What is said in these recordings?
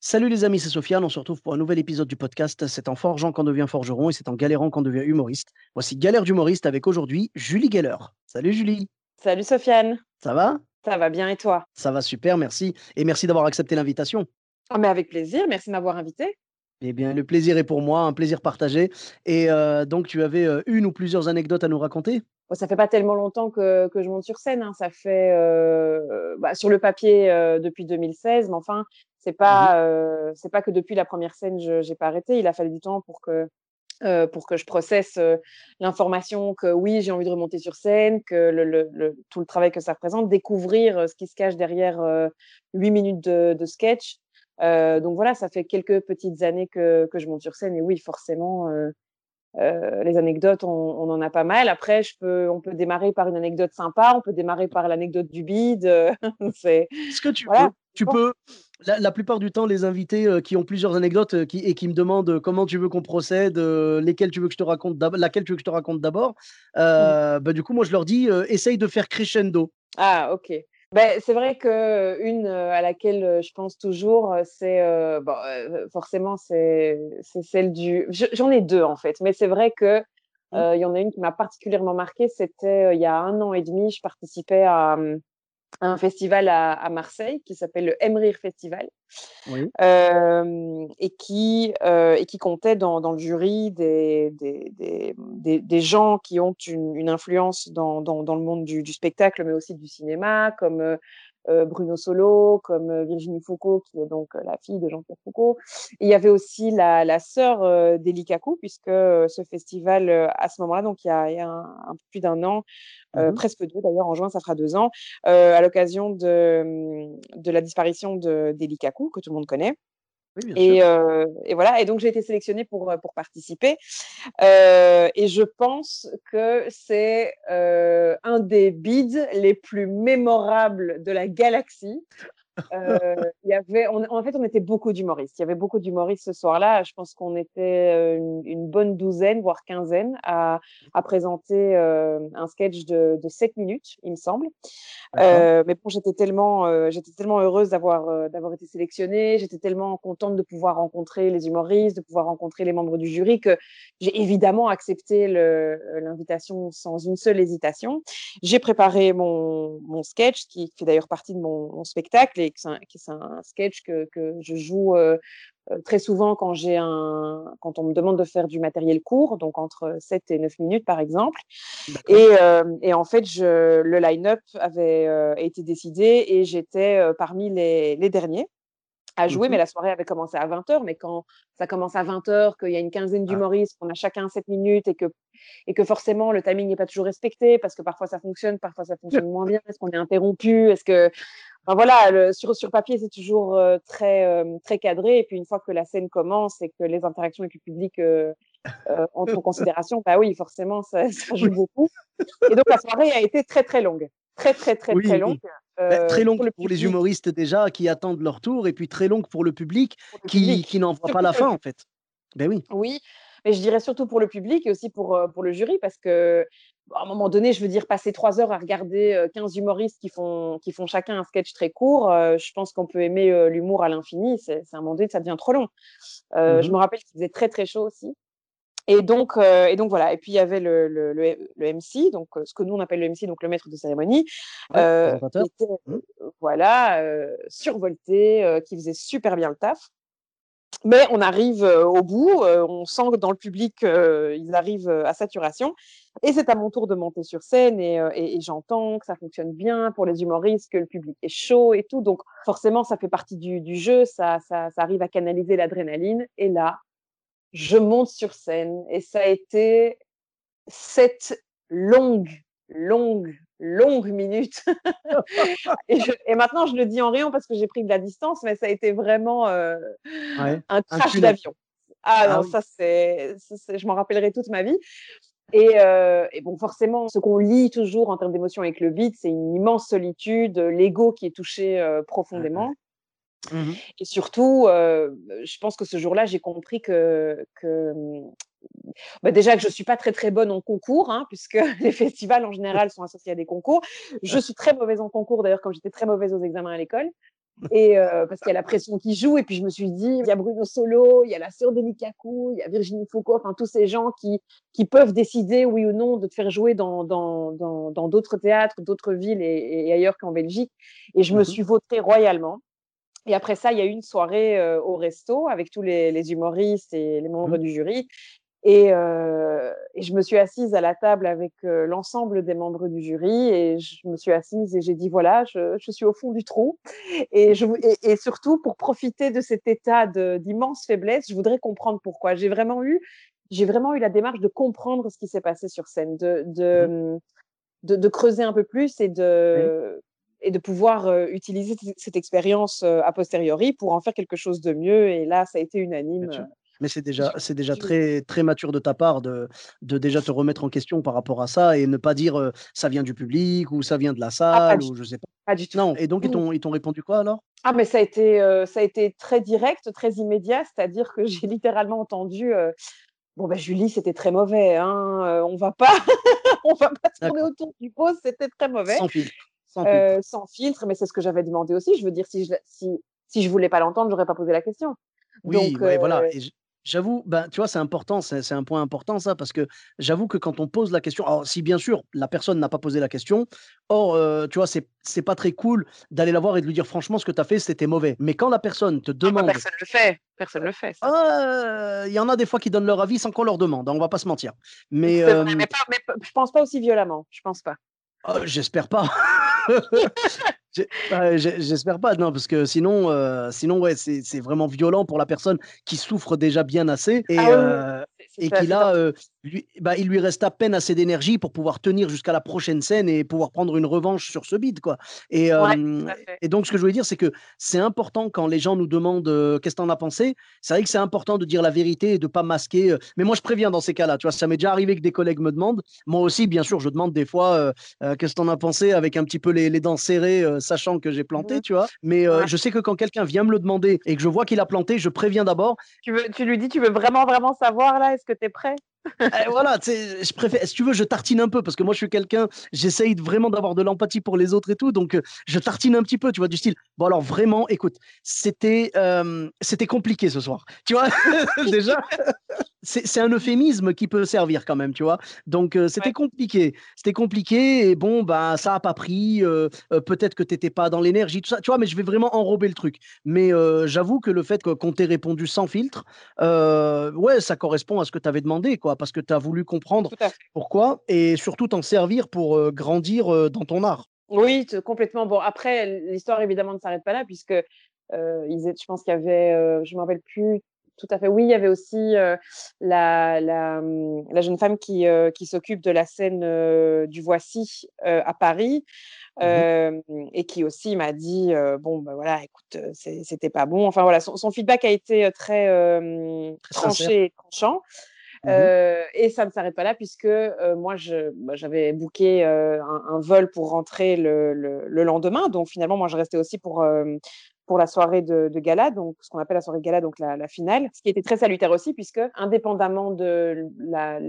Salut les amis, c'est Sofiane. On se retrouve pour un nouvel épisode du podcast. C'est en forgeant qu'on devient forgeron et c'est en galérant qu'on devient humoriste. Voici Galère d'humoriste avec aujourd'hui Julie Geller. Salut Julie. Salut Sofiane. Ça va? Ça va bien et toi? Ça va super, merci. Et merci d'avoir accepté l'invitation. Ah, mais avec plaisir, merci de m'avoir invité. Eh bien, le plaisir est pour moi, un plaisir partagé. Et euh, donc, tu avais euh, une ou plusieurs anecdotes à nous raconter? Bon, ça fait pas tellement longtemps que, que je monte sur scène. hein. Ça fait euh, bah, sur le papier euh, depuis 2016, mais enfin, c'est pas euh, c'est pas que depuis la première scène, je j'ai pas arrêté. Il a fallu du temps pour que euh, pour que je processe euh, l'information que oui, j'ai envie de remonter sur scène, que le, le- le- tout le travail que ça représente, découvrir ce qui se cache derrière huit minutes de, de sketch. Donc voilà, ça fait quelques petites années que, que je monte sur scène et oui, forcément, euh, les anecdotes, on, on en a pas mal. Après, je peux, on peut démarrer par une anecdote sympa, on peut démarrer par l'anecdote du bide. c'est Est-ce que tu Voilà. Tu Bon. peux la, la plupart du temps, les invités euh, qui ont plusieurs anecdotes euh, qui, et qui me demandent euh, comment tu veux qu'on procède, euh, lesquelles tu veux que je te raconte laquelle tu veux que je te raconte d'abord, euh, bah, du coup, moi, je leur dis, essaye de faire crescendo. Ah, ok. Ben, c'est vrai que une à laquelle je pense toujours, c'est bon, forcément c'est celle du. je- J'en ai deux en fait, mais c'est vrai que Mmh. il y en a une qui m'a particulièrement marquée. C'était il y a un an et demi, je participais à, hum, un festival à, à Marseille qui s'appelle le Emrir Festival Oui. euh, et qui euh, et qui comptait dans, dans le jury des, des, des, des, gens qui ont une, une influence dans, dans, dans le monde du, du spectacle, mais aussi du cinéma, comme euh, Bruno Solo, comme euh, Virginie Foucault, qui est donc euh, la fille de Jean-Pierre Foucault. Et il y avait aussi la, la sœur euh, d'Elie Kakou, puisque euh, ce festival, euh, à ce moment-là, donc il y a, il y a un, un peu plus d'un an, euh, Mhm. presque deux d'ailleurs, en juin, ça fera deux ans, euh, à l'occasion de, de la disparition de- d'Elie Kakou, que tout le monde connaît. Euh, et voilà, et donc j'ai été sélectionnée pour, euh, participer. Euh, et je pense que c'est un des bids les plus mémorables de la galaxie. Euh, y avait, on- en fait, on était beaucoup d'humoristes. Il y avait beaucoup d'humoristes ce soir-là. Je pense qu'on était euh, une, une bonne douzaine, voire quinzaine, à, à présenter euh, un sketch de, de 7 minutes, il me semble. Euh, mais bon, j'étais tellement, j'étais tellement heureuse d'avoir d'avoir été sélectionnée. J'étais tellement contente de pouvoir rencontrer les humoristes, de pouvoir rencontrer les membres du jury que j'ai évidemment accepté l'invitation sans une seule hésitation. J'ai préparé mon, mon sketch qui fait d'ailleurs partie de mon, mon spectacle et qui c'est un, sketch que, que je joue euh, euh, très souvent quand j'ai un quand on me demande de faire du matériel court, donc entre 7 et 9 minutes par exemple. Et, euh, et en fait, je, le line-up avait été décidé et j'étais parmi les, les derniers à jouer, Mhm. mais la soirée avait commencé à 20h. Mais quand ça commence à 20h, qu'il y a une quinzaine Ah. d'humoristes, qu'on a chacun 7 minutes et que, et que forcément le timing n'est pas toujours respecté parce que parfois ça fonctionne, parfois ça fonctionne moins bien. Est-ce qu'on est interrompu Est-ce que. Enfin, voilà, le- sur, sur papier, c'est toujours euh, très, euh, très cadré. Et puis une fois que la scène commence et que les interactions avec le public euh, euh, entrent en considération, bah oui, forcément, ça, ça joue beaucoup. Et donc la soirée a été très très longue, très très très Oui, très longue. Bah, euh, très longue pour le pour les humoristes déjà qui attendent leur tour et puis très longue pour le public pour le qui, public. qui n'en voit pas la fin en fait. Ben oui. Oui, mais je dirais surtout pour le public et aussi pour, euh, pour le jury parce que à un moment donné, je veux dire, passer trois heures à regarder euh, 15 humoristes qui font, qui font chacun un sketch très court, euh, je pense qu'on peut aimer euh, l'humour à l'infini. C'est un moment donné, ça devient trop long. Euh, Je me rappelle qu'il faisait très très chaud aussi. Et donc, euh, et donc voilà. Et puis il y avait le, le, le, le MC, donc euh, ce que nous on appelle le MC, donc le maître de cérémonie, Ouais, euh, était euh, voilà euh, survolté, qui faisait super bien le taf. Mais on arrive au bout, on sent que dans le public, ils arrivent à saturation. Et c'est à mon tour de monter sur scène et, et- et j'entends que ça fonctionne bien pour les humoristes, que le public est chaud et tout. Donc forcément, ça fait partie du, du jeu, ça, ça, ça arrive à canaliser l'adrénaline. Et là, je monte sur scène et ça a été cette longue longues, longues minutes. et, maintenant, je le dis en riant parce que j'ai pris de la distance, mais ça a été vraiment un crash d'avion. Ah, ah, non, ça, c'est, je m'en rappellerai toute ma vie. Et, et, bon, forcément, ce qu'on lit toujours en termes d'émotions avec le beat, c'est une immense solitude, l'ego qui est touché profondément. Mmh et surtout, je pense que ce jour-là, j'ai compris que, que mmh, bah déjà que je suis pas très très bonne en concours, hein, puisque les festivals en général sont associés à des concours. Je suis très mauvaise en concours, d'ailleurs, comme j'étais très mauvaise aux examens à l'école. Et parce qu'il y a la pression qui joue, et puis je me suis dit, il y a Bruno Solo, il y a la sœur d'Eli il y a Virginie Foucault, enfin tous ces gens qui, qui peuvent décider, oui ou non, de te faire jouer dans d'autres dans, dans, théâtres, d'autres villes et, ailleurs qu'en Belgique. Et je me mmh suis votée royalement. Et après ça, il y a eu une soirée au resto avec tous les, humoristes et les membres mmh. du jury. Et, et, je me suis assise à la table avec l'ensemble des membres du jury et je me suis assise et j'ai dit voilà, je, je, suis au fond du trou. Et, je, et, surtout, pour profiter de cet état d'immense faiblesse, je voudrais comprendre pourquoi. J'ai vraiment eu, j'ai vraiment eu la démarche de comprendre ce qui s'est passé sur scène, de, de, mmh. de, de, creuser un peu plus et de, et de pouvoir utiliser cette expérience a posteriori pour en faire quelque chose de mieux. Et là, ça a été unanime. Mais c'est déjà, c'est déjà très, très mature de ta part de, de déjà te remettre en question par rapport à ça et ne pas dire ça vient du public ou ça vient de la ah, salle ou je sais pas. Pas du tout. Non. Et donc, ils t'ont, répondu quoi alors? Ah, mais ça a, été, ça a été très direct, très immédiat. C'est-à-dire que j'ai littéralement entendu Bon, ben, Julie, c'était très mauvais. Hein, on va pas, on va pas tourner autour du pot, c'était très mauvais. Sans filtre. Euh, sans filtre. mais c'est ce que j'avais demandé aussi. Je veux dire, si je, si, si je voulais pas l'entendre, j'aurais pas posé la question. Oui, Donc, voilà. Euh, j'avoue, ben, tu vois, c'est important, c'est un point important ça, parce que j'avoue que quand on pose la question, alors si bien sûr la personne n'a pas posé la question, or, euh, tu vois, c'est pas très cool d'aller la voir et de lui dire franchement ce que tu as fait, c'était mauvais. Mais quand la personne te ah, bah, demande. personne le fait, personne le fait. Ah, il y en a des fois qui donnent leur avis sans qu'on leur demande, hein, on va pas se mentir. Mais, mais, pas, mais, je pense pas aussi violemment, je pense pas. Oh, j'espère pas. Bah, j'espère pas, non, parce que sinon, euh, sinon ouais, c'est vraiment violent pour la personne qui souffre déjà bien assez et, ah euh, et qui là, euh, lui, bah, il lui reste à peine assez d'énergie pour pouvoir tenir jusqu'à la prochaine scène et pouvoir prendre une revanche sur ce beat, quoi. Et, et donc, ce que je voulais dire, c'est que c'est important quand les gens nous demandent qu'est-ce que t'en as pensé. C'est vrai que c'est important de dire la vérité et de pas masquer. mais moi, je préviens dans ces cas-là. Tu vois, ça m'est déjà arrivé que des collègues me demandent. Moi aussi, bien sûr, je demande des fois qu'est-ce que t'en as pensé avec un petit peu les, les dents serrées sachant que j'ai planté, mmh. tu vois. Mais je sais que quand quelqu'un vient me le demander et que je vois qu'il a planté, je préviens d'abord. Tu, veux, tu lui dis, tu veux vraiment, vraiment savoir là, est-ce que tu es prêt? Voilà, je préfère, si tu veux, je tartine un peu parce que moi, je suis quelqu'un, j'essaye vraiment d'avoir de l'empathie pour les autres et tout, donc je tartine un petit peu, tu vois, du style. Bon, alors vraiment, écoute, c'était c'était compliqué ce soir, tu vois, déjà. C'est un euphémisme qui peut servir quand même, tu vois. Donc, c'était compliqué. C'était compliqué et bon, bah, ça a pas pris. Peut-être que tu n'étais pas dans l'énergie, tout ça, tu vois, mais je vais vraiment enrober le truc. Mais j'avoue que le fait qu'on t'ait répondu sans filtre, ouais, ça correspond à ce que tu avais demandé, quoi parce que tu as voulu comprendre pourquoi et surtout t'en servir pour grandir dans ton art. Oui, complètement. Bon, après, l'histoire évidemment ne s'arrête pas là, puisque je pense qu'il y avait, je ne me rappelle plus tout à fait. Oui, il y avait aussi la, la, mmh, la, jeune femme qui, qui s'occupe de la scène du Voici à Paris. Mmh et qui aussi m'a dit bon ben voilà écoute c'était pas bon enfin voilà son, feedback a été très, très tranché et tranchant Mmh et ça ne s'arrête pas là puisque moi, bah, j'avais booké un, vol pour rentrer le, le, lendemain. Donc finalement, moi, je restais aussi pour, pour la soirée de, gala, donc ce qu'on appelle la soirée de gala, donc la, finale, ce qui était très salutaire aussi, puisque indépendamment de la,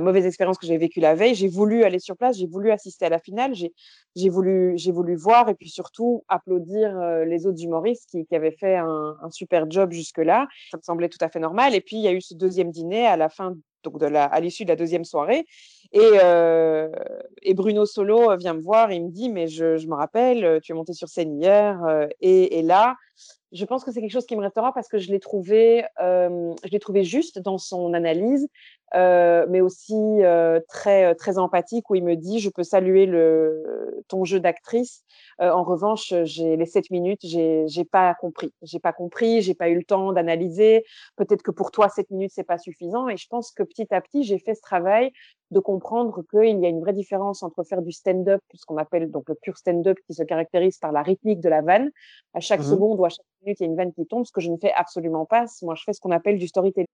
mauvaise expérience que j'ai vécue la veille, j'ai voulu aller sur place, j'ai voulu assister à la finale, j'ai voulu, voulu voir et puis surtout applaudir euh, les autres humoristes qui, avaient fait un, un super job jusque-là. Ça me semblait tout à fait normal. Et puis il y a eu ce deuxième dîner à la fin donc de la, à l'issue de la deuxième soirée. Et, euh, et, Bruno Solo vient me voir, il me dit, mais je, me rappelle, tu es monté sur scène hier, euh, et, et, là, je pense que c'est quelque chose qui me restera parce que je l'ai trouvé, euh, je l'ai trouvé juste dans son analyse, euh, mais aussi euh, très très empathique où il me dit je peux saluer ton jeu d'actrice. Euh, en revanche, les sept minutes, j'ai j'ai pas compris, j'ai pas compris, j'ai pas eu le temps d'analyser. Peut-être que pour toi sept minutes c'est pas suffisant. Et je pense que petit à petit j'ai fait ce travail de comprendre qu'il y a une vraie différence entre faire du stand-up, ce qu'on appelle donc le pur stand-up qui se caractérise par la rythmique de la vanne. À chaque Mhm. seconde ou à chaque minute, il y a une vanne qui tombe, ce que je ne fais absolument pas. Moi, je fais ce qu'on appelle du storytelling.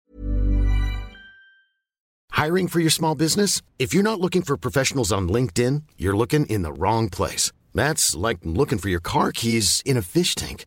Hiring for your small business? If you're not looking for professionals on LinkedIn, you're looking in the wrong place. That's like looking for your car keys in a fish tank.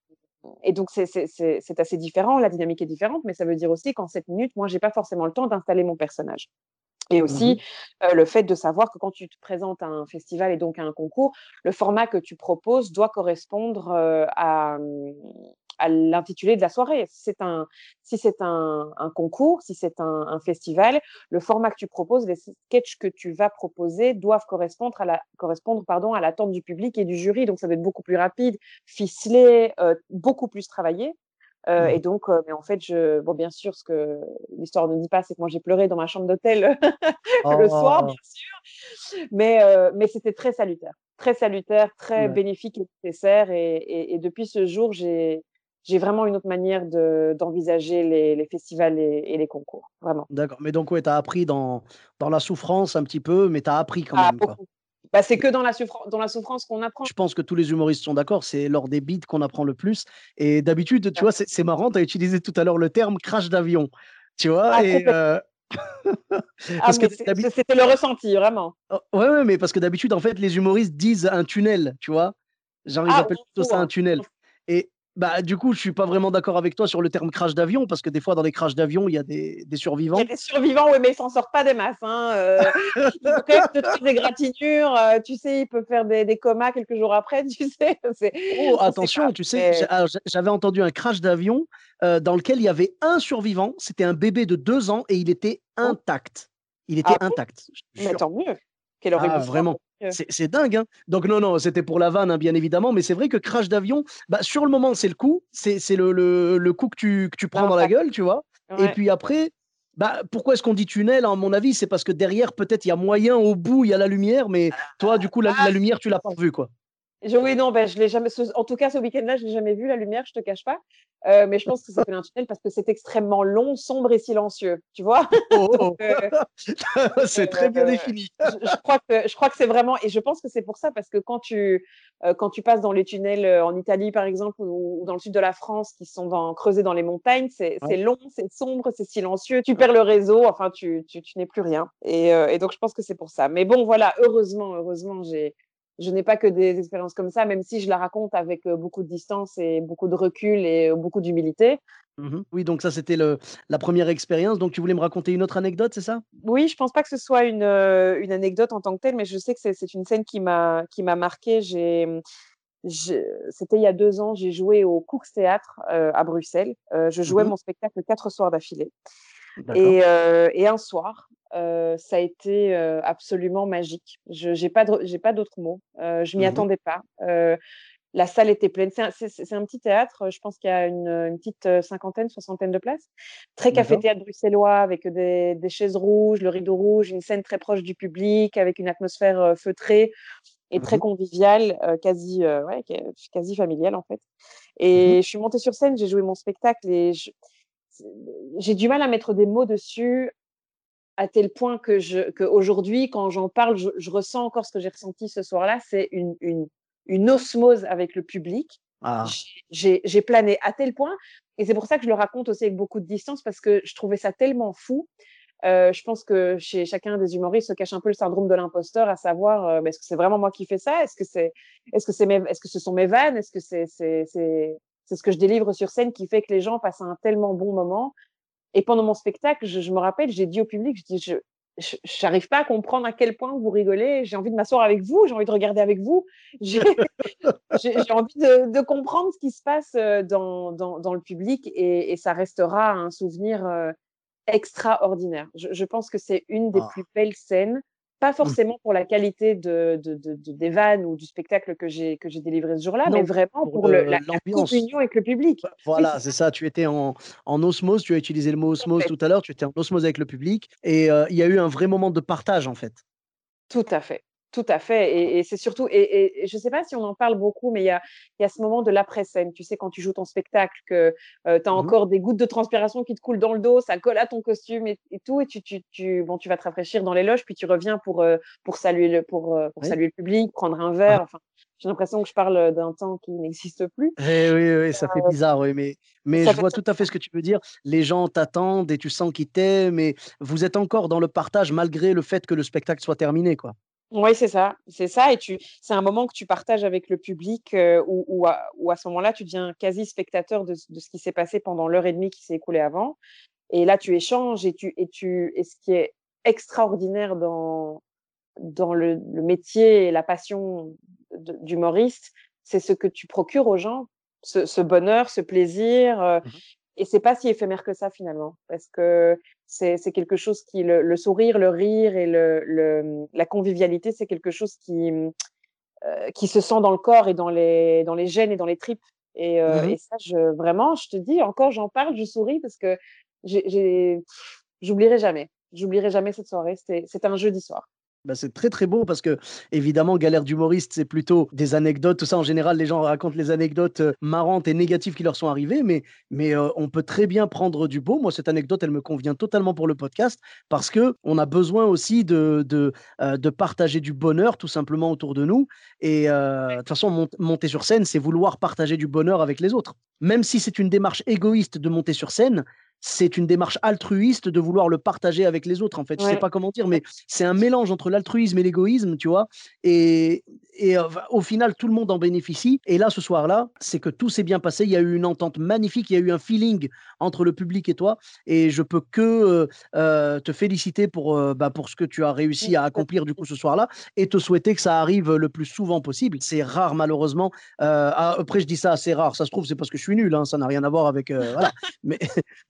et donc c'est assez différent, la dynamique est différente, mais ça veut dire aussi qu'en 7 minutes, moi, j'ai pas forcément le temps d'installer mon personnage. Et aussi, Mhm. euh, le fait de savoir que quand tu te présentes à un festival et donc à un concours, le format que tu proposes doit correspondre euh, à, hum, à l'intitulé de la soirée. Si c'est un, si c'est un, un concours, si c'est un, un festival, le format que tu proposes, les sketchs que tu vas proposer doivent correspondre à la, correspondre, pardon, à l'attente du public et du jury. Donc, ça doit être beaucoup plus rapide, ficelé, euh, beaucoup plus travaillé. Euh, Mhm. Et donc, euh, mais en fait, je, bon, bien sûr, ce que l'histoire ne dit pas, c'est que moi, j'ai pleuré dans ma chambre d'hôtel le soir, Oh. bien sûr. Mais, euh, mais c'était très salutaire, très salutaire, très Ouais. bénéfique et nécessaire. Et, et, et depuis ce jour, j'ai j'ai vraiment une autre manière de- d'envisager les, les festivals et, et les concours, vraiment. D'accord. Mais donc, ouais, tu as appris dans, dans la souffrance un petit peu, mais tu as appris quand Ah, même. Quoi. Bah, c'est que dans la, souffrance, dans la souffrance qu'on apprend. Je pense que tous les humoristes sont d'accord, c'est lors des beats qu'on apprend le plus. Et d'habitude, tu vois, c'est marrant, tu as utilisé tout à l'heure le terme crash d'avion. Tu vois, Ah, et, euh, Ah, c'était le ressenti, vraiment. Oh, ouais, ouais, mais parce que d'habitude, en fait, les humoristes disent un tunnel, tu vois. Genre, ils Ah, appellent plutôt ça un tunnel. Et bah, du coup, je suis pas vraiment d'accord avec toi sur le terme crash d'avion, parce que des fois, dans les crashs d'avion, il y a des, des Il y survivants. a des survivants, oui, mais ils s'en sortent pas des masses. Hein. euh, ils se faire des gratinures, euh, tu sais, ils peuvent faire des, des comas quelques jours après, tu sais. Oh, attention, pas, tu sais, mais- j'avais entendu un crash d'avion euh, dans lequel il y avait un survivant, c'était un bébé de deux ans et il était Oh. intact. Il était Ah intact. te Mais tant mieux. Quelle Ah, vraiment. Euh, C'est dingue, hein. Donc non, non, c'était pour la vanne, hein, bien évidemment, mais c'est vrai que crash d'avion, bah, sur le moment, c'est le coup, c'est le, le, le coup que tu, que tu prends dans la gueule, tu vois. Et puis après, bah, pourquoi est-ce qu'on dit tunnel, à mon avis, c'est parce que derrière, peut-être, il y a moyen, au bout, il y a la lumière, mais toi, du coup, la, Ah. la lumière, tu l'as pas revue, quoi. Je- oui, non, ben, je l'ai jamais. ce- En tout cas, ce week-end-là, je l'ai jamais vu la lumière, je te cache pas. Euh, mais je pense que c'était un tunnel parce que c'est extrêmement long, sombre et silencieux. Tu vois? Oh, euh, c'est très bien euh, défini. je, je crois que je crois que c'est vraiment et je pense que c'est pour ça parce que quand tu quand tu passes dans les tunnels en Italie par exemple ou, ou dans le sud de la France qui sont dans, creusés dans les montagnes c'est Ouais. long c'est sombre c'est silencieux tu perds le réseau enfin tu tu, tu n'es plus rien et, et donc je pense que c'est pour ça mais bon voilà heureusement heureusement j'ai je n'ai pas que des expériences comme ça, même si je la raconte avec euh, beaucoup de distance et beaucoup de recul et euh, beaucoup d'humilité. Mhm. Oui, donc ça, c'était la première expérience. Donc, tu voulais me raconter une autre anecdote, c'est ça? Oui, je pense pas que ce soit une, euh, une anecdote en tant que telle, mais je sais que c'est une scène qui m'a marquée. J'ai c'était il y a deux ans, j'ai joué au Cooks Théâtre euh, à Bruxelles. Euh, je jouais Mhm. mon spectacle quatre soirs d'affilée. Euh, et un soir, euh, ça a été euh, absolument magique. Je j'ai pas de- j'ai pas d'autres mots. Euh, je m'y Mhm. attendais pas. La salle était pleine. C'est un, c'est- c'est un petit théâtre. Je pense qu'il y a une, une petite cinquantaine, soixantaine de places. Très café-théâtre bruxellois avec des, des chaises rouges, le rideau rouge, une scène très proche du public avec une atmosphère feutrée et très Mhm. conviviale, euh, quasi, euh, ouais, quasi en fait. Mhm. Et je suis montée sur scène, j'ai joué mon spectacle et j'ai du mal à mettre des mots dessus à tel point que je que aujourd'hui quand j'en parle je, je ressens encore ce que j'ai ressenti ce soir-là c'est une, une une osmose avec le public. Ah, J'ai- plané à tel point et c'est pour ça que je le raconte aussi avec beaucoup de distance parce que je trouvais ça tellement fou. Euh, je pense que chez chacun des humoristes se cache un peu le syndrome de l'imposteur à savoir euh, est-ce que c'est vraiment moi qui fais ça? Est-ce que c'est est-ce que c'est mes est-ce que ce sont mes vannes? Est-ce que c'est c'est c'est c'est ce que je délivre sur scène qui fait que les gens passent un tellement bon moment? Et pendant mon spectacle, je, je me rappelle, j'ai dit au public, je dis, je, j'arrive pas à comprendre à quel point vous rigolez. J'ai envie de m'asseoir avec vous, j'ai envie de regarder avec vous. J'ai envie de, de comprendre ce qui se passe euh, dans, dans, dans le public et, et ça restera un souvenir euh, extraordinaire. Je, je pense que c'est une des Ah. plus belles scènes Pas mmh. forcément pour la qualité de, des vannes ou du spectacle que j'ai que j'ai délivré ce jour-là, mais vraiment pour, le, la, communion avec le public. Voilà, c'est ça. Tu étais en, en, osmose, tu as utilisé le mot osmose tout à l'heure, tu étais en osmose avec le public et il y a eu un vrai moment de partage en fait. Tout à fait. Tout à fait. Et, c'est surtout, et, je ne sais pas si on en parle beaucoup, mais il y a, y a ce moment de l'après-scène. Tu sais, quand tu joues ton spectacle, que euh, tu as mmh encore des gouttes de transpiration qui te coulent dans le dos, ça colle à ton costume et, tout, et tu, tu, tu, bon, tu vas te rafraîchir dans les loges, puis tu reviens pour, euh, pour, saluer, le, pour, euh, pour saluer le public, prendre un verre. Ah. Enfin, j'ai l'impression que je parle d'un temps qui n'existe plus. Eh oui, oui, ça fait bizarre, oui, mais, mais je vois tout à fait ce que tu veux dire. Les gens t'attendent et tu sens qu'ils t'aiment, mais vous êtes encore dans le partage malgré le fait que le spectacle soit terminé, quoi. Oui, c'est ça, c'est ça. Et tu, c'est un moment que tu partages avec le public euh, où, à, ce moment-là, tu deviens quasi spectateur de, ce qui s'est passé pendant l'heure et demie qui s'est écoulée avant. Et là, tu échanges et tu, et tu, et ce qui est extraordinaire dans, dans le, métier et la passion d'humoriste, c'est ce que tu procures aux gens, ce, bonheur, ce plaisir. Euh, mmh et c'est pas si éphémère que ça finalement, parce que c'est quelque chose qui le, sourire, le rire et le, le la convivialité, c'est quelque chose qui euh, qui se sent dans le corps et dans les dans les gènes et dans les tripes. Et, euh, mmh et ça, je, vraiment, je te dis, encore, j'en parle, je souris parce que j'oublierai jamais. J'oublierai jamais cette soirée. C'était un jeudi soir. Bah, c'est très très beau parce que évidemment galère d'humoriste c'est plutôt des anecdotes. Tout ça en général les gens racontent les anecdotes euh, marrantes et négatives qui leur sont arrivées. Mais mais euh, on peut très bien prendre du beau. Moi cette anecdote elle me convient totalement pour le podcast parce que on a besoin aussi de de, euh, de partager du bonheur tout simplement autour de nous. Et de toute façon monter sur scène c'est vouloir partager du bonheur avec les autres. Même si c'est une démarche égoïste de monter sur scène c'est une démarche altruiste de vouloir le partager avec les autres, en fait. Je sais pas comment dire, mais c'est un mélange entre l'altruisme et l'égoïsme, tu vois. Et, et euh, au final, tout le monde en bénéficie. Et là, ce soir-là, c'est que tout s'est bien passé. Il y a eu une entente magnifique, il y a eu un feeling entre le public et toi. Et je peux que euh, euh, te féliciter pour, bah, pour ce que tu as réussi à accomplir du coup ce soir-là et te souhaiter que ça arrive le plus souvent possible. C'est rare, malheureusement. Ah, après, je dis ça, c'est rare. Ça se trouve, c'est parce que je suis nul. Hein. Ça n'a rien à voir avec. voilà. Mais.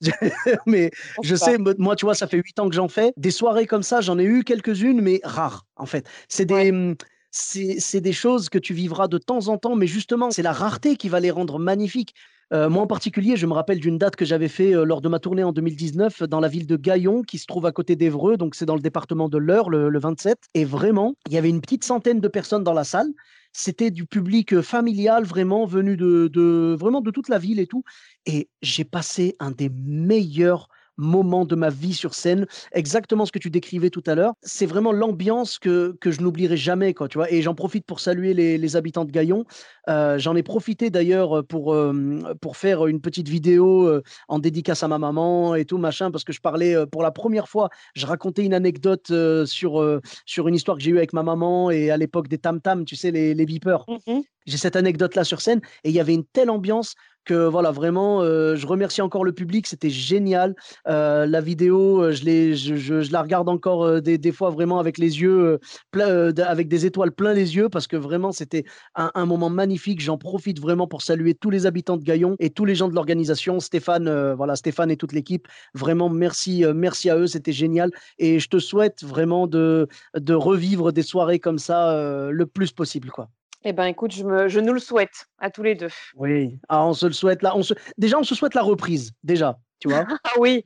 mais je sais, moi, tu vois, ça fait huit ans que j'en fais. Des soirées comme ça, j'en ai eu quelques-unes, mais rares, en fait. C'est des. Mmh, c'est des choses que tu vivras de temps en temps, mais justement, c'est la rareté qui va les rendre magnifiques. Euh, moi en particulier, je me rappelle d'une date que j'avais fait euh, lors de ma tournée en 2019 dans la ville de Gaillon, qui se trouve à côté d'Evreux, donc c'est dans le département de l'Eure, le, 27. Et vraiment, il y avait une petite centaine de personnes dans la salle. C'était du public euh, familial, vraiment venu de, vraiment de toute la ville et tout. Et j'ai passé un des meilleurs moment de ma vie sur scène, exactement ce que tu décrivais tout à l'heure. C'est vraiment l'ambiance que, que je n'oublierai jamais, quoi, tu vois. Et j'en profite pour saluer les, les habitants de Gaillon. Euh, j'en ai profité d'ailleurs pour, euh, pour faire une petite vidéo euh, en dédicace à ma maman et tout, machin, parce que je parlais pour la première fois, je racontais une anecdote sur, sur une histoire que j'ai eue avec ma maman et à l'époque des tam-tam, tu sais, les, les beepers. Mmh j'ai cette anecdote là sur scène et il y avait une telle ambiance que voilà, vraiment, euh, je remercie encore le public, c'était génial. Euh, la vidéo, euh, je, la regarde encore des, fois vraiment avec les yeux, avec des étoiles plein les yeux, parce que vraiment, c'était un, un, moment magnifique. J'en profite vraiment pour saluer tous les habitants de Gaillon et tous les gens de l'organisation, Stéphane, voilà, Stéphane et toute l'équipe. Vraiment, merci, merci à eux, c'était génial. Et je te souhaite vraiment de, de revivre des soirées comme ça le plus possible, quoi. Eh ben, écoute, je, me, je nous le souhaite à tous les deux. Oui, ah, on se le souhaite là. On se... Déjà, on se souhaite la reprise, déjà. Tu vois ah oui,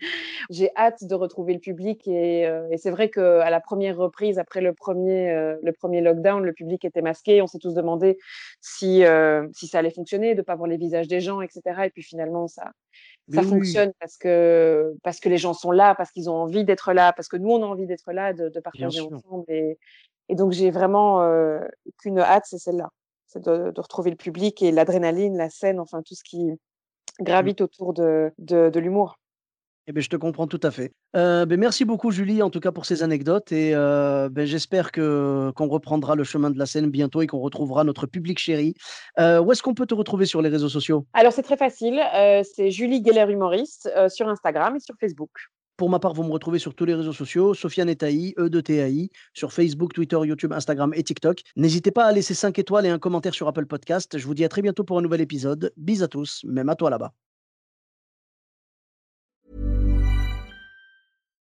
j'ai hâte de retrouver le public et, euh, et c'est vrai qu'à la première reprise, après le premier, euh, le premier lockdown, le public était masqué. On s'est tous demandé si, euh, si ça allait fonctionner, de ne pas voir les visages des gens, etc. Et puis finalement, ça, ça fonctionne parce que, parce que les gens sont là, parce qu'ils ont envie d'être là, parce que nous, on a envie d'être là, de, de partager ensemble. Et, et donc, j'ai vraiment euh, qu'une hâte, c'est celle-là. C'est de, de, retrouver le public et l'adrénaline, la scène, enfin, tout ce qui mmh. gravite autour de, de, de l'humour. Eh bien, je te comprends tout à fait. Euh, ben, merci beaucoup, Julie, en tout cas pour ces anecdotes. Et euh, ben, j'espère que, qu'on reprendra le chemin de la scène bientôt et qu'on retrouvera notre public chéri. Euh, où est-ce qu'on peut te retrouver sur les réseaux sociaux? Alors, c'est très facile. C'est Julie Geller Humoriste sur Instagram et sur Facebook. Pour ma part, vous me retrouvez sur tous les réseaux sociaux, Sofiane Etaï, E de TAI, sur Facebook, Twitter, YouTube, Instagram et TikTok. N'hésitez pas à laisser 5 étoiles et un commentaire sur Apple Podcast. Je vous dis à très bientôt pour un nouvel épisode. Bis à tous, même à toi là-bas.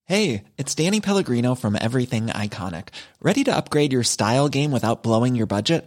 Hey, it's Danny Pellegrino from Everything Iconic. Ready to upgrade your style game without blowing your budget?